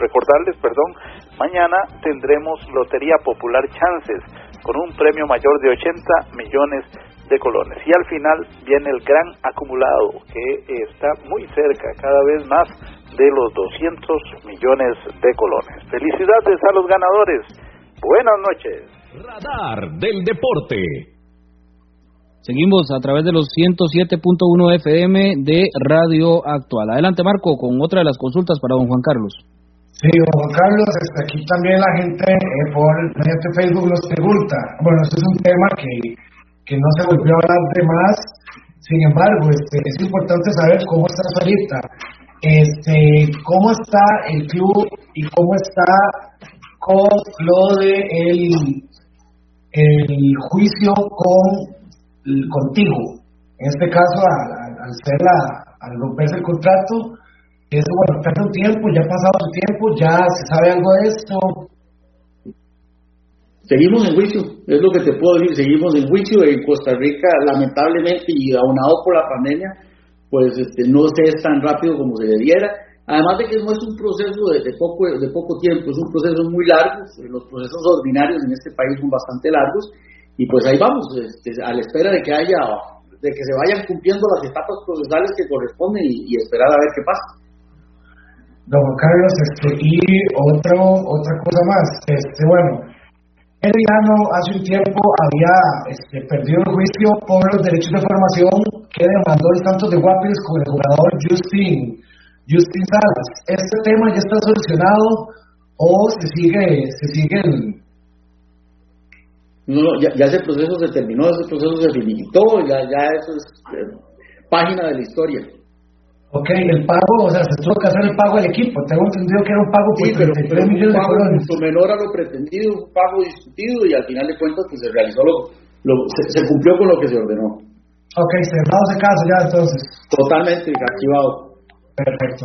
recordarles, perdón, mañana tendremos Lotería Popular Chances con un premio mayor de 80 millones de colones. Y al final viene el gran acumulado que está muy cerca cada vez más de los 200 millones de colones. Felicidades a los ganadores. Buenas noches. Radar del Deporte. Seguimos a través de los 107.1 FM de Radio Actual. Adelante, Marco, con otra de las consultas para don Juan Carlos. Sí, don Juan Carlos, aquí también la gente eh, por mediante Facebook nos pregunta. Bueno, este es un tema que, que no se volvió a hablar de más. Sin embargo, este, es importante saber cómo está ahorita. Este, cómo está el club y cómo está con lo de el, el juicio con contigo. En este caso, al, ser la, al romperse el contrato, eso, bueno, un tiempo, ya ha pasado su tiempo, ya se sabe algo de esto. Seguimos en juicio, es lo que te puedo decir, seguimos en juicio en Costa Rica, lamentablemente, y aunado por la pandemia, pues este, no se es tan rápido como se debiera. Además de que no es un proceso de, poco, de poco tiempo, es un proceso muy largo, los procesos ordinarios en este país son bastante largos, y pues ahí vamos, este, a la espera de que haya, de que se vayan cumpliendo las etapas procesales que corresponden y, esperar a ver qué pasa. Don Carlos, este, y otro, otra cosa más, este, bueno, Eliano hace un tiempo había este, perdido el juicio por los derechos de formación que demandó el Santos de Guapiles con el jugador Justin, Justin Salas. ¿Este tema ya está solucionado o se sigue, se sigue el, no, ya, ya, ese proceso se terminó, ese proceso se finiquitó, ya, ya eso es eh, página de la historia. Ok, el pago, o sea, se tuvo que hacer el pago al equipo. Tengo entendido que era un pago por sí, pero millones de colones. menor a lo pretendido, un pago discutido y al final de cuentas que se realizó lo, se, cumplió con lo que se ordenó. Ok, cerrado ese caso ya entonces. Totalmente archivado. Perfecto.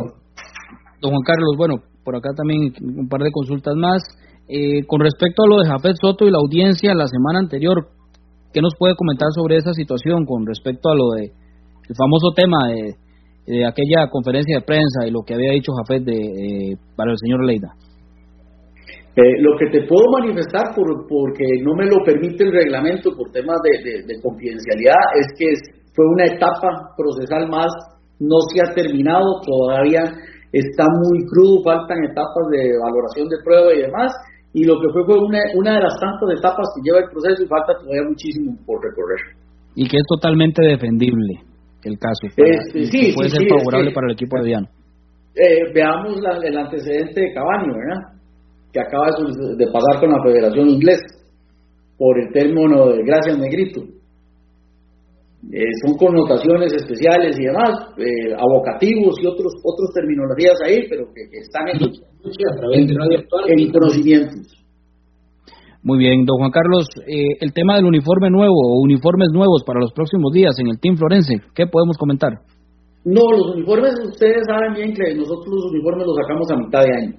Don Juan Carlos, bueno, por acá también un par de consultas más. Eh, con respecto a lo de Jafet Soto y la audiencia la semana anterior, ¿qué nos puede comentar sobre esa situación con respecto a lo de el famoso tema de, aquella conferencia de prensa y lo que había dicho Jafet de, eh, para el señor Leida? Eh, lo que te puedo manifestar, por, porque no me lo permite el reglamento por temas de, de confidencialidad, es que fue una etapa procesal más, no se ha terminado, todavía está muy crudo, faltan etapas de valoración de prueba y demás, y lo que fue fue una, una de las tantas etapas que lleva el proceso y falta todavía muchísimo por recorrer. Y que es totalmente defendible el caso. sí, puede ser favorable para el equipo de Diano. Eh, veamos el antecedente de Cabaño, ¿verdad? Que acaba de, pasar con la Federación Inglesa por el término de Gracias Negrito. Eh, son connotaciones especiales y demás, eh, abocativos y otros otros terminologías ahí, pero que, están en, en, conocimientos. Muy bien, don Juan Carlos, eh, el tema del uniforme nuevo o uniformes nuevos para los próximos días en el Team Florense, ¿qué podemos comentar? No, los uniformes, ustedes saben bien que nosotros los uniformes los sacamos a mitad de año,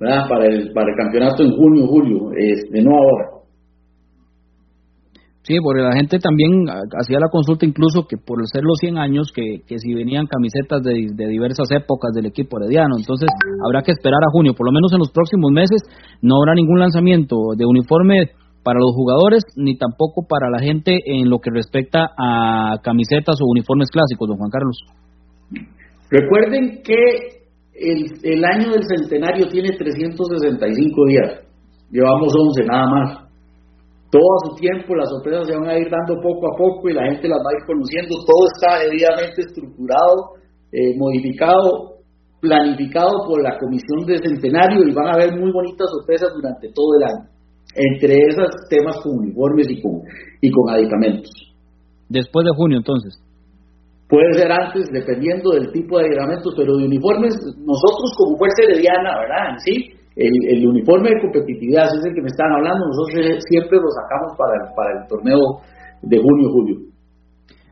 ¿verdad? Para el, para el campeonato en junio, julio, de no ahora. Sí, porque la gente también hacía la consulta incluso que por ser los 100 años, que, que si venían camisetas de, diversas épocas del equipo herediano, entonces habrá que esperar a junio, por lo menos en los próximos meses no habrá ningún lanzamiento de uniforme para los jugadores ni tampoco para la gente en lo que respecta a camisetas o uniformes clásicos, don Juan Carlos. Recuerden que el, el año del centenario tiene 365 días, llevamos 11 nada más todo a su tiempo, las sorpresas se van a ir dando poco a poco y la gente las va a ir conociendo, todo está debidamente estructurado, eh, modificado, planificado por la Comisión de Centenario y van a haber muy bonitas sorpresas durante todo el año, entre esos temas con uniformes y con, y con aditamentos. Después de junio entonces. Puede ser antes, dependiendo del tipo de aditamentos, pero de uniformes, nosotros como Fuerza Herediana, ¿verdad? En sí, el, uniforme de competitividad, ese es el que me están hablando, nosotros siempre lo sacamos para, para el torneo de junio-julio.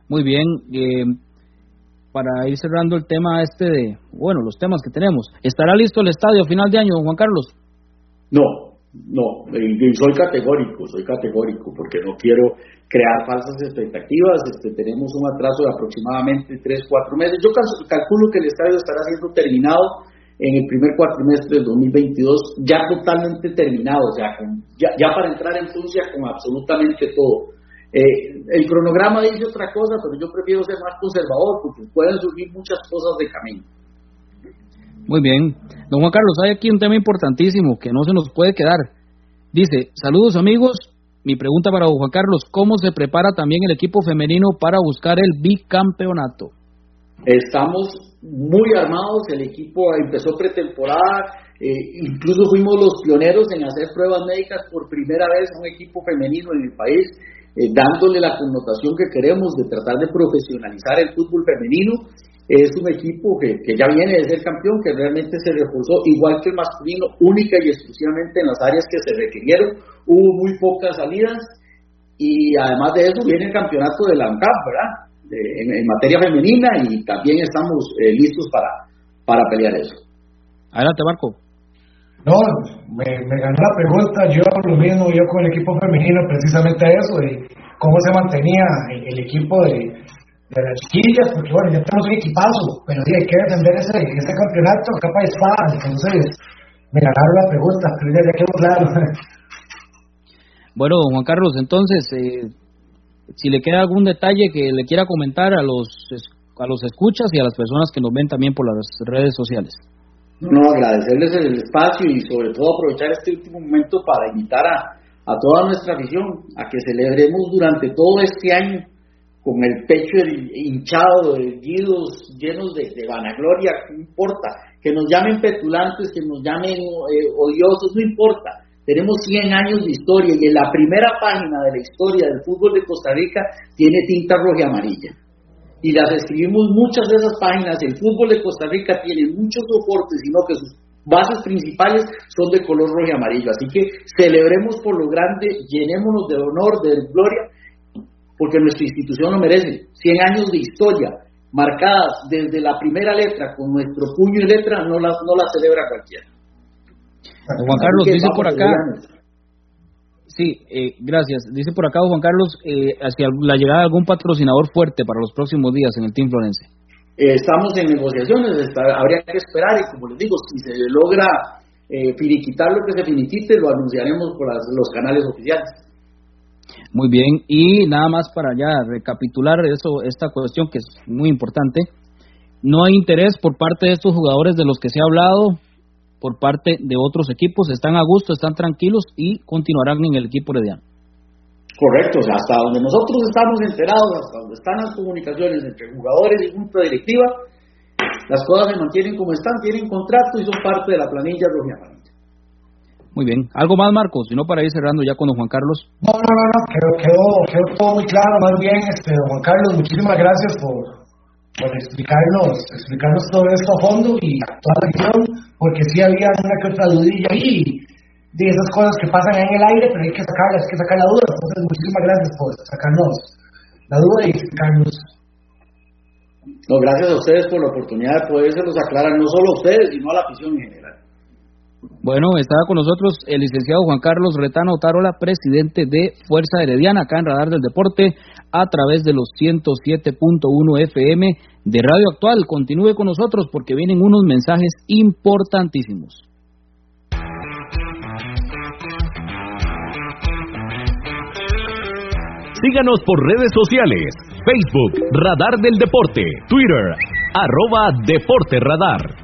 Muy bien, eh, para ir cerrando el tema este de, bueno, los temas que tenemos, ¿estará listo el estadio a final de año, Juan Carlos? No, no, y soy categórico, soy categórico, porque no quiero crear falsas expectativas. Este, tenemos un atraso de aproximadamente 3, 4 meses. Yo calculo que el estadio estará siendo terminado en el primer cuatrimestre del 2022, ya totalmente terminado, o sea, ya, ya para entrar en función con absolutamente todo. Eh, el cronograma dice otra cosa, pero yo prefiero ser más conservador porque pueden surgir muchas cosas de camino. Muy bien. Don Juan Carlos, hay aquí un tema importantísimo que no se nos puede quedar. Dice, saludos amigos, mi pregunta para don Juan Carlos, ¿cómo se prepara también el equipo femenino para buscar el bicampeonato? Estamos muy armados, el equipo empezó pretemporada, eh, incluso fuimos los pioneros en hacer pruebas médicas por primera vez a un equipo femenino en el país, eh, dándole la connotación que queremos de tratar de profesionalizar el fútbol femenino es un equipo que, ya viene de ser campeón, que realmente se reforzó, igual que el masculino, única y exclusivamente en las áreas que se requirieron. Hubo muy pocas salidas y además de eso viene el campeonato de la ANCAP, ¿verdad? En, materia femenina y también estamos eh, listos para, para pelear eso. Adelante, Marco. No, me, ganó la pregunta, yo lo mismo, yo con el equipo femenino, precisamente eso, de cómo se mantenía el equipo de, de las chiquillas, porque bueno, ya tenemos un equipazo, pero hay que defender ese, este campeonato capa de espada, entonces me ganaron la pregunta, pero ya, quedó claro. Bueno, Juan Carlos, entonces, eh, si le queda algún detalle que le quiera comentar a los, a los escuchas y a las personas que nos ven también por las redes sociales. No, agradecerles el espacio y sobre todo aprovechar este último momento para invitar a, a toda nuestra afición a que celebremos durante todo este año con el pecho hinchado, erguidos, llenos de, vanagloria, no importa, que nos llamen petulantes, que nos llamen eh, odiosos, no importa. Tenemos 100 años de historia y en la primera página de la historia del fútbol de Costa Rica tiene tinta roja y amarilla. Y las escribimos muchas de esas páginas. El fútbol de Costa Rica tiene muchos soportes, sino que sus bases principales son de color rojo y amarillo. Así que celebremos por lo grande, llenémonos de honor, de gloria porque nuestra institución lo merece. 100 años de historia marcadas desde la primera letra con nuestro puño y letra no la, no la celebra cualquiera. Juan Carlos, dice por acá. Sí, eh, gracias. Dice por acá Juan Carlos, eh, hacia la llegada de algún patrocinador fuerte para los próximos días en el Team Florense. Eh, estamos en negociaciones, habría que esperar y como les digo, si se logra eh, finiquitar lo que se finiquite, lo anunciaremos por los canales oficiales. Muy bien, y nada más para ya recapitular eso, esta cuestión que es muy importante. No hay interés por parte de estos jugadores de los que se ha hablado, por parte de otros equipos, están a gusto, están tranquilos y continuarán en el equipo herediano. Correcto, hasta donde nosotros estamos enterados, hasta donde están las comunicaciones entre jugadores y junta directiva, las cosas se mantienen como están, tienen contrato y son parte de la planilla roja muy bien. ¿Algo más, Marcos? Si no, para ir cerrando ya con don Juan Carlos. No, no, no, no. Quedó, quedó, quedó todo muy claro. Más bien, este, don Juan Carlos, muchísimas gracias por, por explicarnos, explicarnos todo esto a fondo y toda la visión, porque sí había una que otra dudilla ahí de esas cosas que pasan en el aire, pero hay que sacarlas, hay que sacar la duda. Entonces, muchísimas gracias por sacarnos la duda y explicarnos. No, gracias a ustedes por la oportunidad de poderse los aclarar, no solo a ustedes, sino a la afición en general. Bueno, estaba con nosotros el licenciado Juan Carlos Retano Tarola, presidente de Fuerza Herediana, acá en Radar del Deporte, a través de los 107.1 FM de Radio Actual. Continúe con nosotros porque vienen unos mensajes importantísimos. Síganos por redes sociales, Facebook, Radar del Deporte, Twitter, arroba Deporte Radar.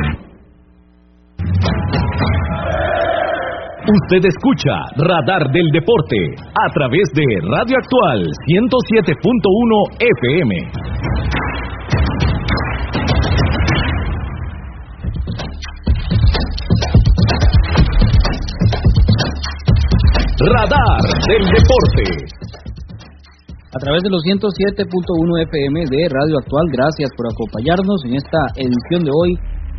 Usted escucha Radar del Deporte a través de Radio Actual 107.1 FM. Radar del Deporte a través de los 107.1 FM de Radio Actual. Gracias por acompañarnos en esta edición de hoy,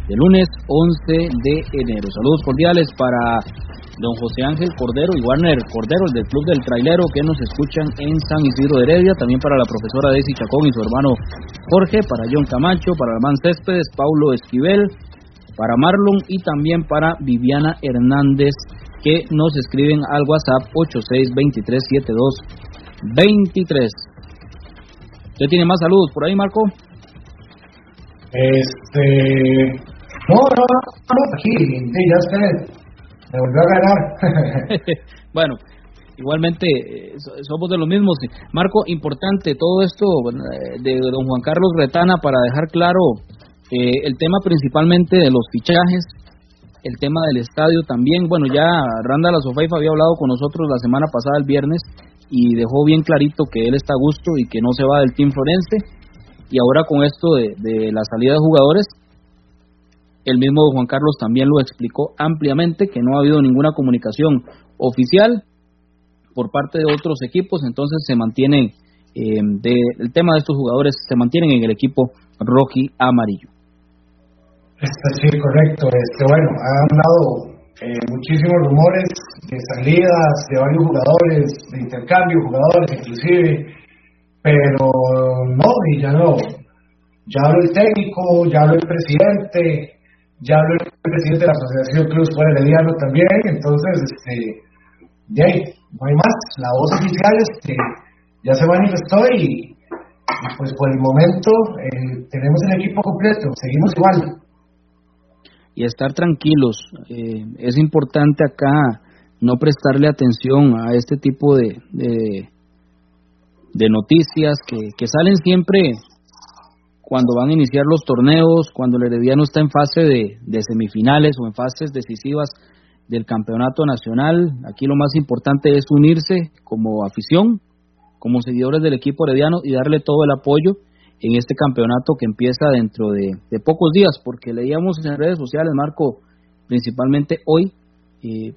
de lunes 11 de enero. Saludos cordiales para don José Ángel Cordero y Warner Cordero, del Club del Trailero, que nos escuchan en San Isidro de Heredia. También para la profesora Desi Chacón y su hermano Jorge, para John Camacho, para Armán Céspedes, Paulo Esquivel, para Marlon y también para Viviana Hernández, que nos escriben al WhatsApp 862372 23. ¿Usted tiene más saludos por ahí, Marco? Este. No, no, no, aquí, ya sé. Volvió a ganar. [LAUGHS] bueno, igualmente eh, somos de los mismos. Marco, importante todo esto eh, de don Juan Carlos Retana para dejar claro eh, el tema principalmente de los fichajes, el tema del estadio también. Bueno, ya Randa La había hablado con nosotros la semana pasada, el viernes, y dejó bien clarito que él está a gusto y que no se va del Team Florense. Y ahora con esto de, la salida de jugadores, el mismo Juan Carlos también lo explicó ampliamente, que no ha habido ninguna comunicación oficial por parte de otros equipos, entonces se mantiene eh, el tema de estos jugadores se mantienen en el equipo roji amarillo. Sí, correcto. Este, bueno, ha hablado eh, muchísimos rumores de salidas de varios jugadores, de intercambio, jugadores inclusive, pero no, y ya no. Ya habló el técnico, ya habló el presidente, ya habló el presidente de la Asociación Cruz Fuera Herediano también, entonces, este, ya no hay más. La voz oficial este, ya se manifestó y, y pues por el momento eh, tenemos el equipo completo, seguimos igual y estar tranquilos. Eh, es importante acá no prestarle atención a este tipo de, de, noticias que, que, salen siempre cuando van a iniciar los torneos, cuando el Herediano está en fase de, semifinales o en fases decisivas del campeonato nacional. Aquí lo más importante es unirse como afición, como seguidores del equipo Herediano y darle todo el apoyo en este campeonato que empieza dentro de, pocos días, porque leíamos en redes sociales, Marco, principalmente hoy, eh,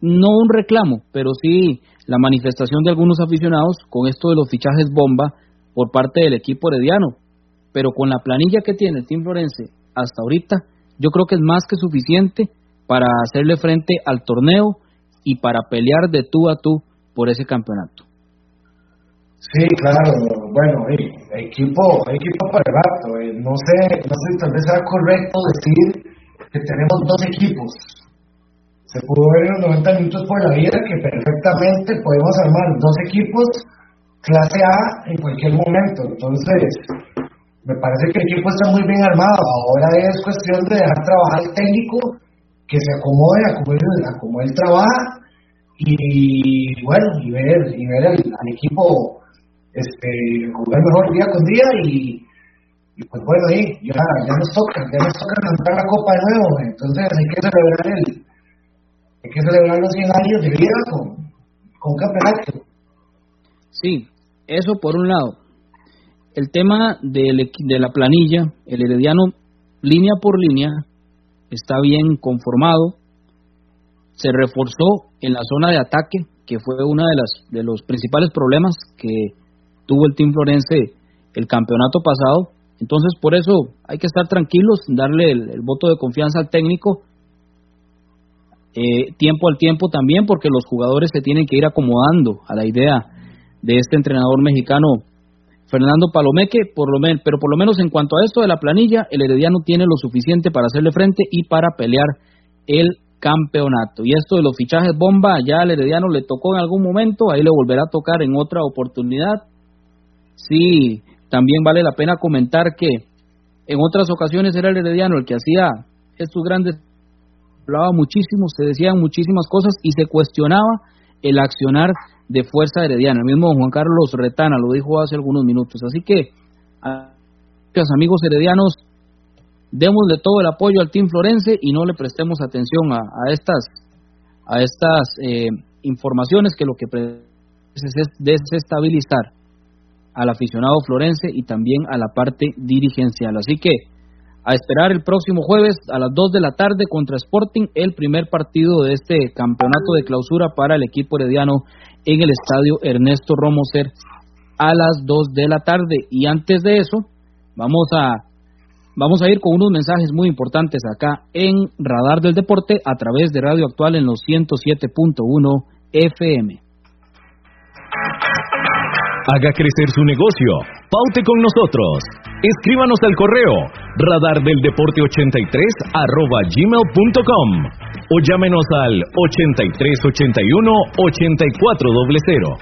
no un reclamo, pero sí la manifestación de algunos aficionados con esto de los fichajes bomba por parte del equipo herediano. Pero con la planilla que tiene el Team Florense hasta ahorita, yo creo que es más que suficiente para hacerle frente al torneo y para pelear de tú a tú por ese campeonato. Sí, claro, bueno, equipo, equipo para el rato. Eh, no sé, no sé, tal vez sea correcto decir que tenemos dos equipos. Se pudo ver en los 90 minutos por la vida que perfectamente podemos armar dos equipos clase A en cualquier momento. Entonces, me parece que el equipo está muy bien armado. Ahora es cuestión de dejar trabajar al técnico, que se acomode a como él, trabaja y, bueno, y ver, y ver al, equipo este, jugar mejor día con día y, pues bueno, ahí ya, ya nos toca, ya nos toca levantar la copa de nuevo. Entonces hay que celebrar el, hay que celebrar los 100 años de vida con, con campeonato. Sí, eso por un lado. El tema de, la planilla, el herediano línea por línea, está bien conformado. Se reforzó en la zona de ataque, que fue uno de los principales problemas que tuvo el Team Florense el campeonato pasado. Entonces, por eso hay que estar tranquilos, darle el, voto de confianza al técnico, eh, tiempo al tiempo también, porque los jugadores se tienen que ir acomodando a la idea de este entrenador mexicano Fernando Palomeque, por lo pero por lo menos en cuanto a esto de la planilla, el Herediano tiene lo suficiente para hacerle frente y para pelear el campeonato. Y esto de los fichajes bomba, ya al Herediano le tocó en algún momento, ahí le volverá a tocar en otra oportunidad. Sí, también vale la pena comentar que en otras ocasiones era el Herediano el que hacía estos grandes, hablaba muchísimo, se decían muchísimas cosas y se cuestionaba el accionar de Fuerza Herediana. El mismo Juan Carlos Retana lo dijo hace algunos minutos. Así que, amigos heredianos, démosle todo el apoyo al Team Florense y no le prestemos atención a, estas, a estas eh, informaciones que lo que es desestabilizar al aficionado florense y también a la parte dirigencial. Así que a esperar el próximo jueves a las 2 de la tarde contra Sporting el primer partido de este campeonato de clausura para el equipo herediano en el estadio Ernesto Romoser a las 2 de la tarde. Y antes de eso, vamos a, vamos a ir con unos mensajes muy importantes acá en Radar del Deporte a través de Radio Actual en los 107.1 FM. Haga crecer su negocio. Paute con nosotros. Escríbanos al correo radardeldeporte83 arroba gmail.com o llámenos al 8381 8400.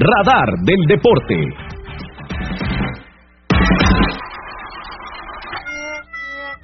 Radar del Deporte.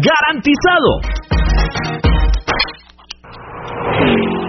¡Garantizado!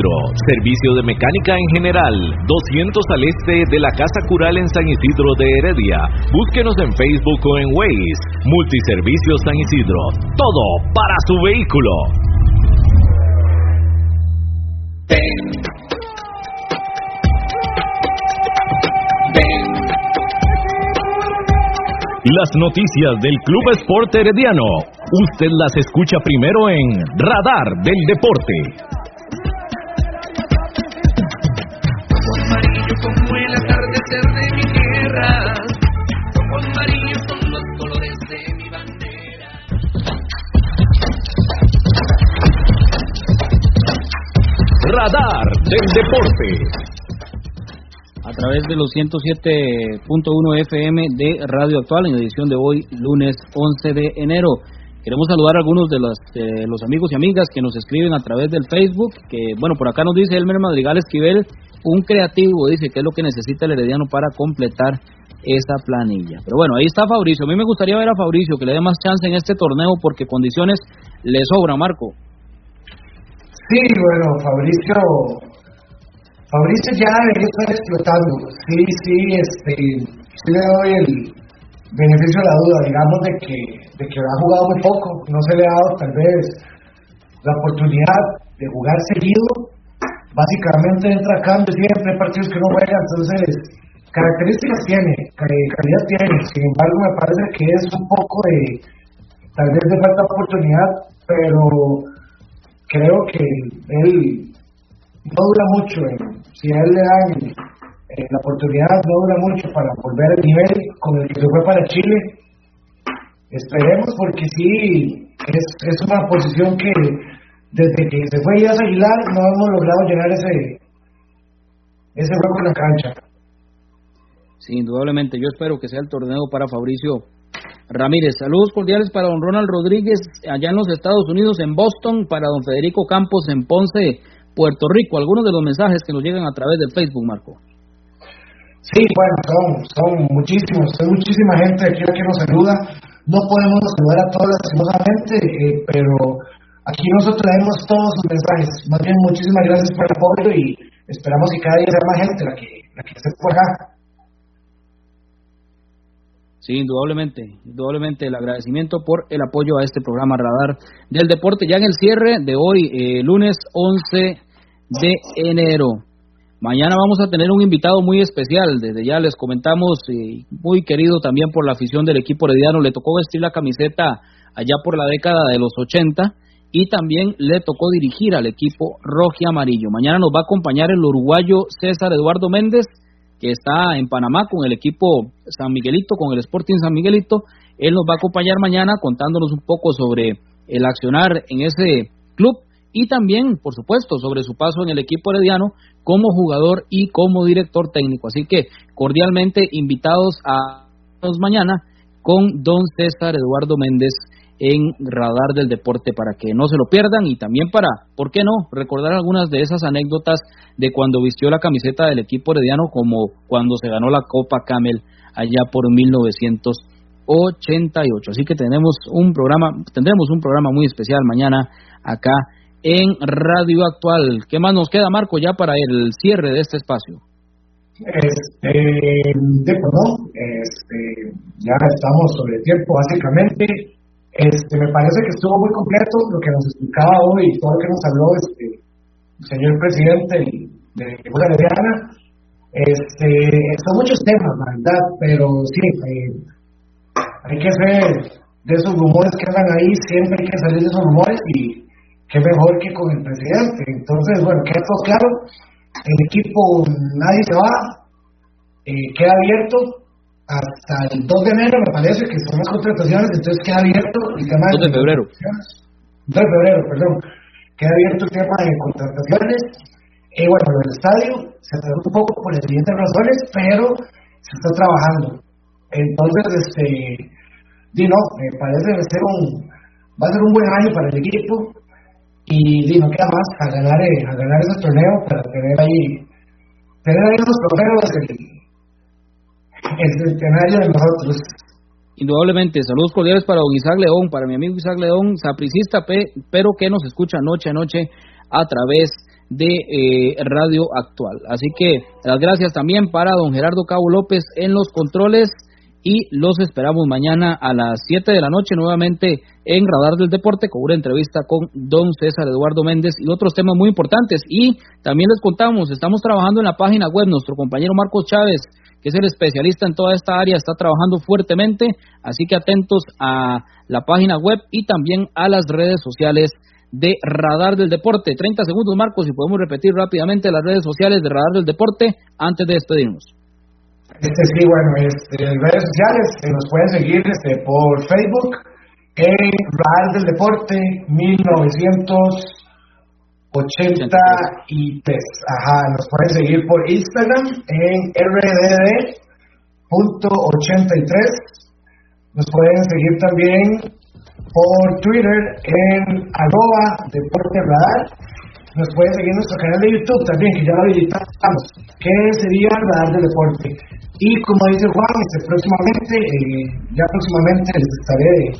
Isidro. Servicio de mecánica en general. 200 al este de la Casa Cural en San Isidro de Heredia. Búsquenos en Facebook o en Waze. Multiservicios San Isidro. Todo para su vehículo. Las noticias del Club Sport Herediano. Usted las escucha primero en Radar del Deporte. Tierra. Ojos amarillos son los colores de mi bandera. Radar del Deporte a través de los 107.1 FM de Radio Actual en edición de hoy, lunes 11 de enero. Queremos saludar a algunos de los, los amigos y amigas que nos escriben a través del Facebook, que bueno, por acá nos dice Elmer Madrigal Esquivel, un creativo, dice que es lo que necesita el Herediano para completar esa planilla. Pero bueno, ahí está Fabricio. A mí me gustaría ver a Fabricio que le dé más chance en este torneo porque condiciones le sobra, Marco. Sí, bueno, Fabricio Fabricio ya debería estar explotando. Sí, sí, este, sí le doy el beneficio de la duda, digamos, de que, de que ha jugado muy poco, no se le ha dado tal vez la oportunidad de jugar seguido. Básicamente entra a cambio siempre, partidos que no juega, entonces características tiene, calidad tiene, sin embargo me parece que es un poco de, tal vez de falta de oportunidad, pero creo que él no dura mucho, eh. si a él le dan eh, la oportunidad, no dura mucho para volver al nivel con el que se fue para Chile. Esperemos porque sí, es, es una posición que desde que se fue Díaz Aguilar no hemos logrado llenar ese, ese hueco en la cancha. Sí, indudablemente. Yo espero que sea el torneo para Fabricio Ramírez. Saludos cordiales para don Ronald Rodríguez allá en los Estados Unidos, en Boston, para don Federico Campos en Ponce, Puerto Rico. Algunos de los mensajes que nos llegan a través del Facebook, Marco. Sí, bueno, son, son muchísimos, hay muchísima gente aquí que nos saluda. No podemos saludar a todos lastimosamente, eh, pero aquí nosotros traemos todos sus mensajes. Más bien, muchísimas gracias por el apoyo y esperamos que cada día sea más gente la que, la que esté por acá. Sí, indudablemente, indudablemente el agradecimiento por el apoyo a este programa Radar del Deporte. Ya en el cierre de hoy, eh, lunes 11 de enero. Mañana vamos a tener un invitado muy especial, desde ya les comentamos, eh, muy querido también por la afición del equipo herediano, le tocó vestir la camiseta allá por la década de los 80 y también le tocó dirigir al equipo rojo y amarillo. Mañana nos va a acompañar el uruguayo César Eduardo Méndez, que está en Panamá con el equipo San Miguelito, con el Sporting San Miguelito. Él nos va a acompañar mañana contándonos un poco sobre el accionar en ese club y también, por supuesto, sobre su paso en el equipo herediano como jugador y como director técnico. Así que cordialmente invitados a mañana con don César Eduardo Méndez en Radar del Deporte para que no se lo pierdan y también para, ¿por qué no?, recordar algunas de esas anécdotas de cuando vistió la camiseta del equipo herediano como cuando se ganó la Copa Camel allá por 1988. Así que tenemos un programa, tendremos un programa muy especial mañana acá en Radio Actual. ¿Qué más nos queda, Marco, ya para el cierre de este espacio? Este, de, este, ya estamos sobre tiempo, básicamente. Este, me parece que estuvo muy completo lo que nos explicaba hoy y todo lo que nos habló este, el señor presidente de la Herediana. Este, son muchos temas, la verdad, pero sí, eh, hay que ser de esos rumores que andan ahí, siempre hay que salir de esos rumores y qué mejor que con el presidente. Entonces, bueno, queda todo claro, el equipo nadie se va, eh, queda abierto hasta el 2 de enero, me parece que son las contrataciones, entonces queda abierto el tema de, 2 de febrero. 2 de febrero, perdón. Queda abierto el tema de contrataciones. Eh, bueno, el estadio se atrasó un poco por las siguientes razones, pero se está trabajando. Entonces, este, di no, me parece que ser un, va a ser un buen año para el equipo y di, no queda más a ganar, eh, a ganar ese torneo para tener ahí, tener ahí esos trofeos el centenario de nosotros. Indudablemente, saludos cordiales para don Isaac León, para mi amigo Isaac León, sapricista, pero que nos escucha noche a noche a través de eh, Radio Actual. Así que las gracias también para don Gerardo Cabo López en los controles y los esperamos mañana a las 7 de la noche nuevamente en Radar del Deporte con una entrevista con don César Eduardo Méndez y otros temas muy importantes. Y también les contamos, estamos trabajando en la página web, nuestro compañero Marcos Chávez, que es el especialista en toda esta área, está trabajando fuertemente, así que atentos a la página web y también a las redes sociales de Radar del Deporte. 30 segundos, Marcos, y podemos repetir rápidamente las redes sociales de Radar del Deporte antes de despedirnos. Este sí, bueno, este, redes sociales eh, nos pueden seguir este, por Facebook en Radar del Deporte 1983. Ajá, nos pueden seguir por Instagram en RDD.83. Nos pueden seguir también por Twitter en arroba Deporte Radar. Nos pueden seguir en nuestro canal de YouTube también, que ya lo habilitamos, que sería Radar del Deporte. Y como dice Juan, este, próximamente, eh, ya próximamente les estaré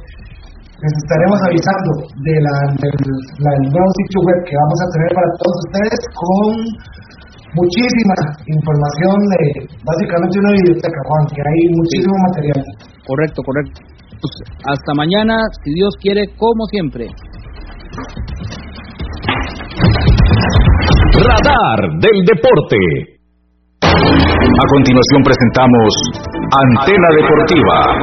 les estaremos avisando de la, del, la, del nuevo sitio web que vamos a tener para todos ustedes con muchísima información de básicamente una biblioteca, Juan, que hay muchísimo material. Correcto, correcto. Pues, hasta mañana, si Dios quiere, como siempre. Radar del Deporte. A continuación presentamos Antena Deportiva.